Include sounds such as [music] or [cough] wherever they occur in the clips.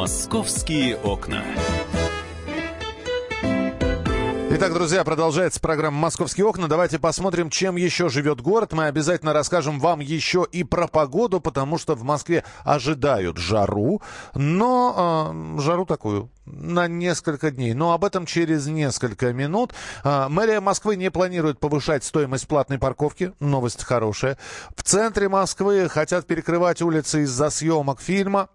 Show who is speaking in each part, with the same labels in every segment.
Speaker 1: Московские окна.
Speaker 2: Итак, друзья, продолжается программа «Московские окна». Давайте посмотрим, чем еще живет город. Мы обязательно расскажем вам еще и про погоду, потому что в Москве ожидают жару, но э, жару такую на несколько дней. Но об этом через несколько минут. Э, мэрия Москвы не планирует повышать стоимость платной парковки. Новость хорошая. В центре Москвы хотят перекрывать улицы из-за съемок фильма.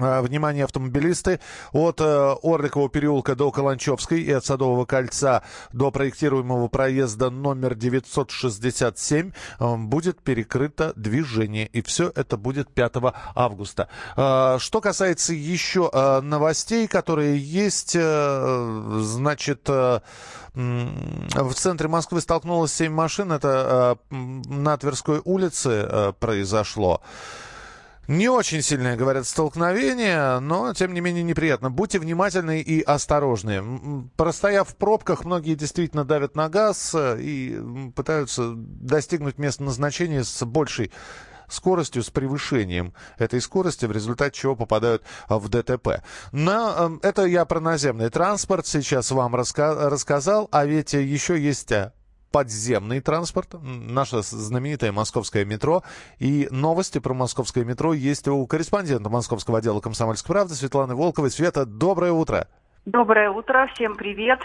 Speaker 2: А, внимание, автомобилисты, от э, Орликового переулка до Каланчевской и от Садового кольца до проектируемого проезда номер 967 э, будет перекрыто движение. И все это будет 5 августа. Э, что касается еще э, новостей, которые есть, значит... В центре Москвы столкнулось 7 машин. Это на Тверской улице произошло. Не очень сильное, говорят, столкновение, но, тем не менее, неприятно. Будьте внимательны и осторожны. Простояв в пробках, многие действительно давят на газ э, и пытаются достигнуть места назначения с большей скоростью, с превышением этой скорости, в результате чего попадают в ДТП. Но э, это я про наземный транспорт сейчас вам раска рассказал, а ведь еще есть э, подземный транспорт, наше знаменитое московское метро. И новости про московское метро есть у корреспондента московского отдела «Комсомольской правды» Светланы Волковой. Света, доброе утро.
Speaker 3: Доброе утро, всем привет.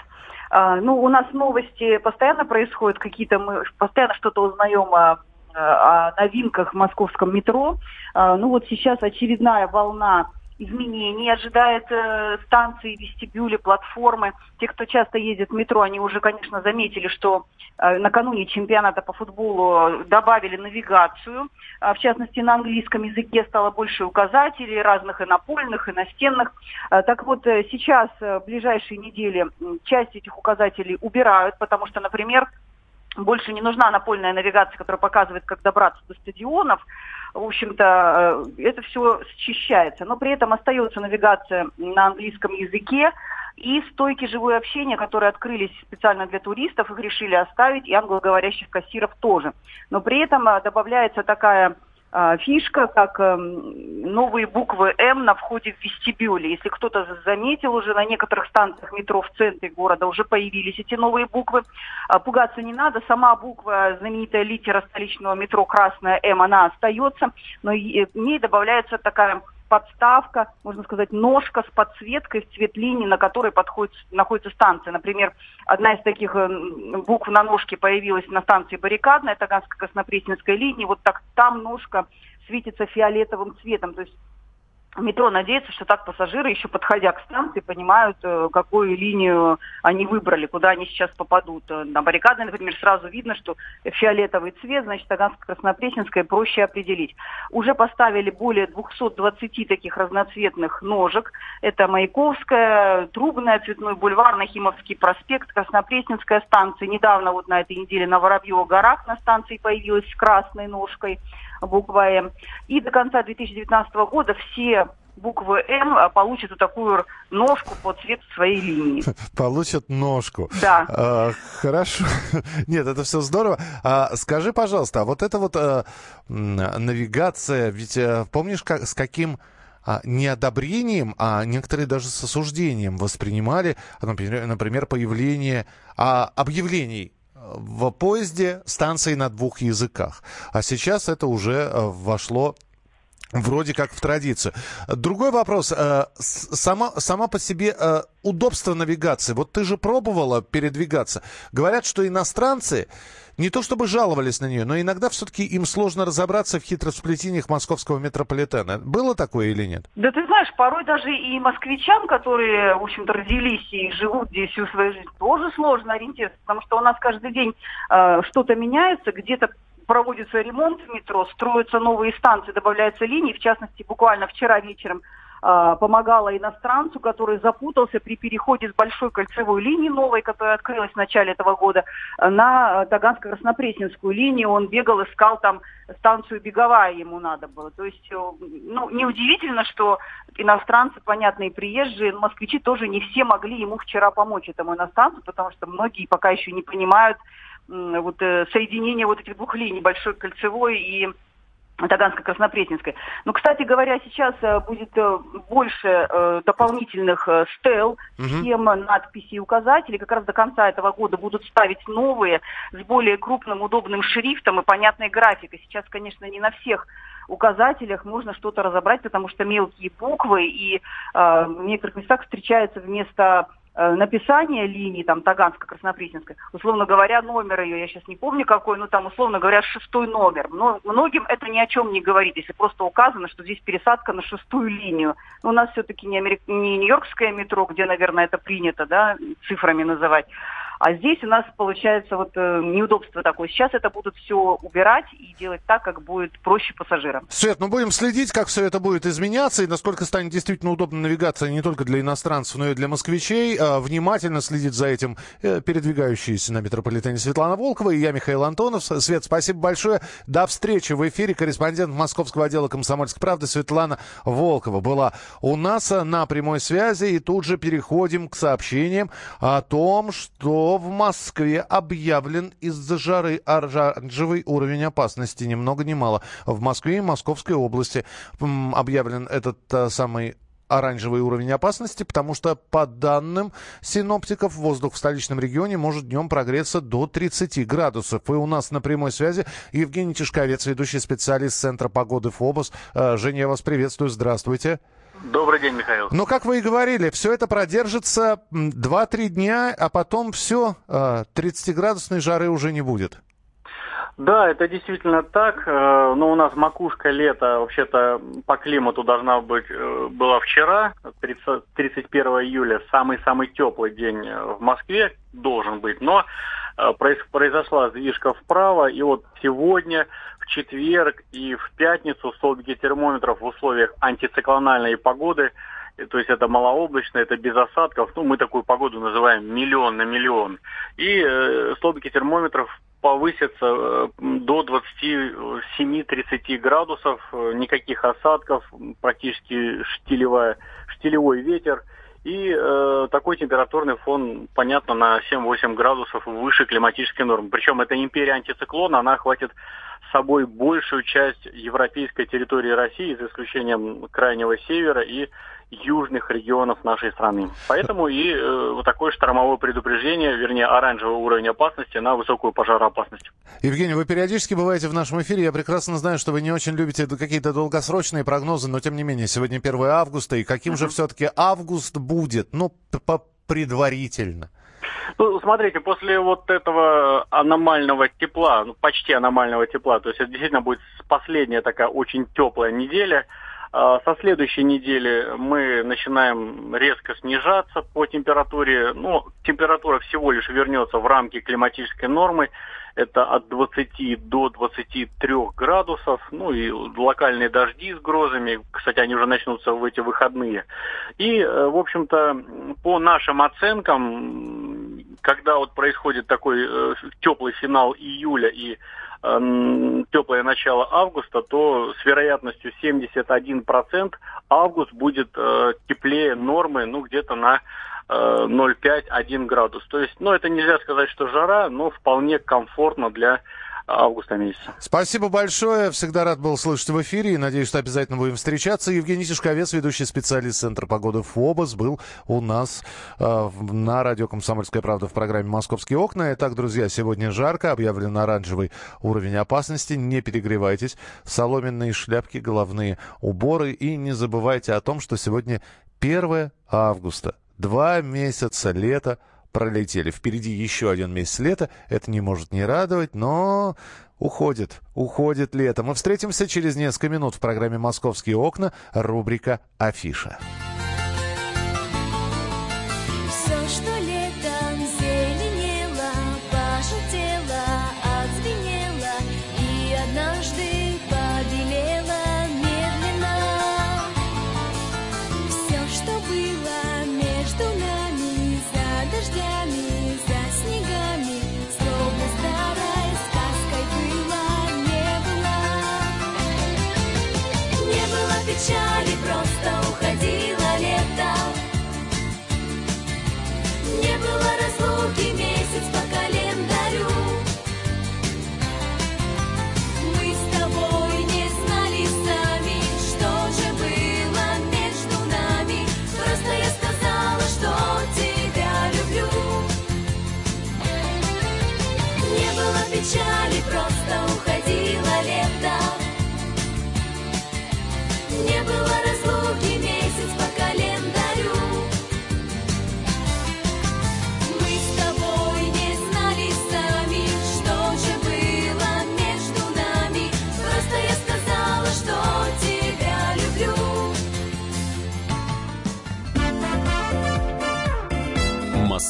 Speaker 3: А, ну, у нас новости постоянно происходят, какие-то мы постоянно что-то узнаем о, о новинках в московском метро. А, ну, вот сейчас очередная волна изменений, ожидает э, станции, вестибюли, платформы. Те, кто часто ездит в метро, они уже, конечно, заметили, что э, накануне чемпионата по футболу добавили навигацию. Э, в частности, на английском языке стало больше указателей разных и напольных, и настенных. Э, так вот, э, сейчас, э, в ближайшие недели, часть этих указателей убирают, потому что, например, больше не нужна напольная навигация, которая показывает, как добраться до стадионов. В общем-то, э, это все счищается. Но при этом остается навигация на английском языке. И стойки живое общение, которые открылись специально для туристов, их решили оставить, и англоговорящих кассиров тоже. Но при этом э, добавляется такая фишка, как эм, новые буквы М на входе в вестибюле. Если кто-то заметил, уже на некоторых станциях метро в центре города уже появились эти новые буквы. А, пугаться не надо, сама буква, знаменитая литера столичного метро красная М, она остается, но в ней добавляется такая подставка, можно сказать, ножка с подсветкой в цвет линии, на которой подходит, находится станция. Например, одна из таких э, букв на ножке появилась на станции Баррикадная, Таганско-Краснопресненской линии. Вот так там ножка светится фиолетовым цветом. То есть метро надеется, что так пассажиры, еще подходя к станции, понимают, э, какую линию они выбрали, куда они сейчас попадут. Э, на баррикады, например, сразу видно, что фиолетовый цвет, значит, Таганско-Краснопресненская проще определить. Уже поставили более 220 таких разноцветных ножек. Это Маяковская, Трубная, Цветной бульвар, Нахимовский проспект, Краснопресненская станция. Недавно, вот на этой неделе, на Воробьево горах на станции появилась с красной ножкой буква М. И до конца 2019 года все буквы М а, получат вот такую ножку по цвету своей линии. [laughs]
Speaker 2: Получат ножку.
Speaker 3: Да.
Speaker 2: А, хорошо. [laughs] Нет, это все здорово. А, скажи, пожалуйста, а вот эта вот а, навигация, ведь а, помнишь, как, с каким а, неодобрением, а некоторые даже с осуждением воспринимали, например, например появление а, объявлений в поезде станции на двух языках. А сейчас это уже э, вошло Вроде как в традицию. Другой вопрос. Э, сама, сама по себе э, удобство навигации. Вот ты же пробовала передвигаться. Говорят, что иностранцы не то чтобы жаловались на нее, но иногда все-таки им сложно разобраться в хитросплетениях московского метрополитена. Было такое или нет?
Speaker 3: Да ты знаешь, порой даже и москвичам, которые, в общем-то, родились и живут здесь всю свою жизнь, тоже сложно ориентироваться, потому что у нас каждый день э, что-то меняется, где-то проводится ремонт в метро, строятся новые станции, добавляются линии. В частности, буквально вчера вечером а, помогала иностранцу, который запутался при переходе с большой кольцевой линии новой, которая открылась в начале этого года, на Таганско-Краснопресненскую линию. Он бегал, искал там станцию беговая ему надо было. То есть, э, ну, неудивительно, что иностранцы, понятные приезжие, москвичи тоже не все могли ему вчера помочь этому иностранцу, потому что многие пока еще не понимают вот э, соединение вот этих двух линий, большой кольцевой и Таганско-Краснопресненской. Но, кстати говоря, сейчас э, будет э, больше дополнительных стел, схем, надписей и указателей. Как раз до конца этого года будут ставить новые с более крупным, удобным шрифтом и понятной графикой. Сейчас, конечно, не на всех указателях можно что-то разобрать, потому что мелкие буквы, и э, в некоторых местах встречаются вместо написание линии, там, Таганско-Краснопресненской, условно говоря, номер ее, я сейчас не помню какой, но там, условно говоря, шестой номер. Но многим это ни о чем не говорит, если просто указано, что здесь пересадка на шестую линию. Но у нас все-таки не, Америк... не Нью-Йоркское метро, где, наверное, это принято, да, цифрами называть, а здесь у нас получается вот э, неудобство такое. Сейчас это будут все убирать и делать так, как будет проще пассажирам.
Speaker 2: Свет, ну будем следить, как все это будет изменяться и насколько станет действительно удобно навигация не только для иностранцев, но и для москвичей. А, внимательно следит за этим э, передвигающаяся на метрополитене Светлана Волкова и я, Михаил Антонов. Свет, спасибо большое. До встречи в эфире. Корреспондент московского отдела «Комсомольской правды» Светлана Волкова была у нас на прямой связи. И тут же переходим к сообщениям о том, что в Москве объявлен из-за жары оранжевый уровень опасности. Ни много ни мало. В Москве и Московской области объявлен этот а, самый оранжевый уровень опасности, потому что, по данным синоптиков, воздух в столичном регионе может днем прогреться до 30 градусов. И у нас на прямой связи Евгений Тишковец, ведущий специалист Центра погоды ФОБОС. А, Женя, я вас приветствую. Здравствуйте.
Speaker 4: Добрый день, Михаил.
Speaker 2: Ну, как вы и говорили, все это продержится 2-3 дня, а потом все, 30-градусной жары уже не будет.
Speaker 4: Да, это действительно так. Э, но у нас макушка лета вообще-то по климату должна быть э, была вчера, 30, 31 июля, самый-самый теплый день э, в Москве должен быть. Но произошла сдвижка вправо, и вот сегодня четверг и в пятницу столбики термометров в условиях антициклональной погоды, то есть это малооблачно, это без осадков, ну мы такую погоду называем миллион на миллион. И э, столбики термометров повысятся э, до 27-30 градусов, э, никаких осадков, практически штилевая, штилевой ветер. И э, такой температурный фон, понятно, на 7-8 градусов выше климатической нормы. Причем эта империя антициклона, она охватит собой большую часть европейской территории России, за исключением крайнего севера и южных регионов нашей страны. Поэтому и э, вот такое штормовое предупреждение, вернее, оранжевый уровень опасности на высокую пожароопасность.
Speaker 2: Евгений, вы периодически бываете в нашем эфире. Я прекрасно знаю, что вы не очень любите какие-то долгосрочные прогнозы, но тем не менее, сегодня 1 августа, и каким mm-hmm. же все-таки август будет? Ну, предварительно.
Speaker 4: Ну, смотрите, после вот этого аномального тепла, ну, почти аномального тепла, то есть это действительно будет последняя такая очень теплая неделя, со следующей недели мы начинаем резко снижаться по температуре. Ну, температура всего лишь вернется в рамки климатической нормы. Это от 20 до 23 градусов. Ну и локальные дожди с грозами. Кстати, они уже начнутся в эти выходные. И, э, в общем-то, по нашим оценкам, когда вот происходит такой э, теплый финал июля и теплое начало августа, то с вероятностью 71% август будет э, теплее нормы, ну, где-то на 0,5-1 градус. То есть, ну, это нельзя сказать, что жара, но вполне комфортно для августа месяца.
Speaker 2: Спасибо большое. Всегда рад был слышать в эфире и надеюсь, что обязательно будем встречаться. Евгений Тишковец, ведущий специалист Центра погоды ФОБОС, был у нас э, на радио «Комсомольская правда» в программе «Московские окна». Итак, друзья, сегодня жарко, объявлен оранжевый уровень опасности. Не перегревайтесь. Соломенные шляпки, головные уборы. И не забывайте о том, что сегодня 1 августа. Два месяца лета пролетели. Впереди еще один месяц лета. Это не может не радовать, но уходит, уходит лето. Мы встретимся через несколько минут в программе «Московские окна». Рубрика «Афиша».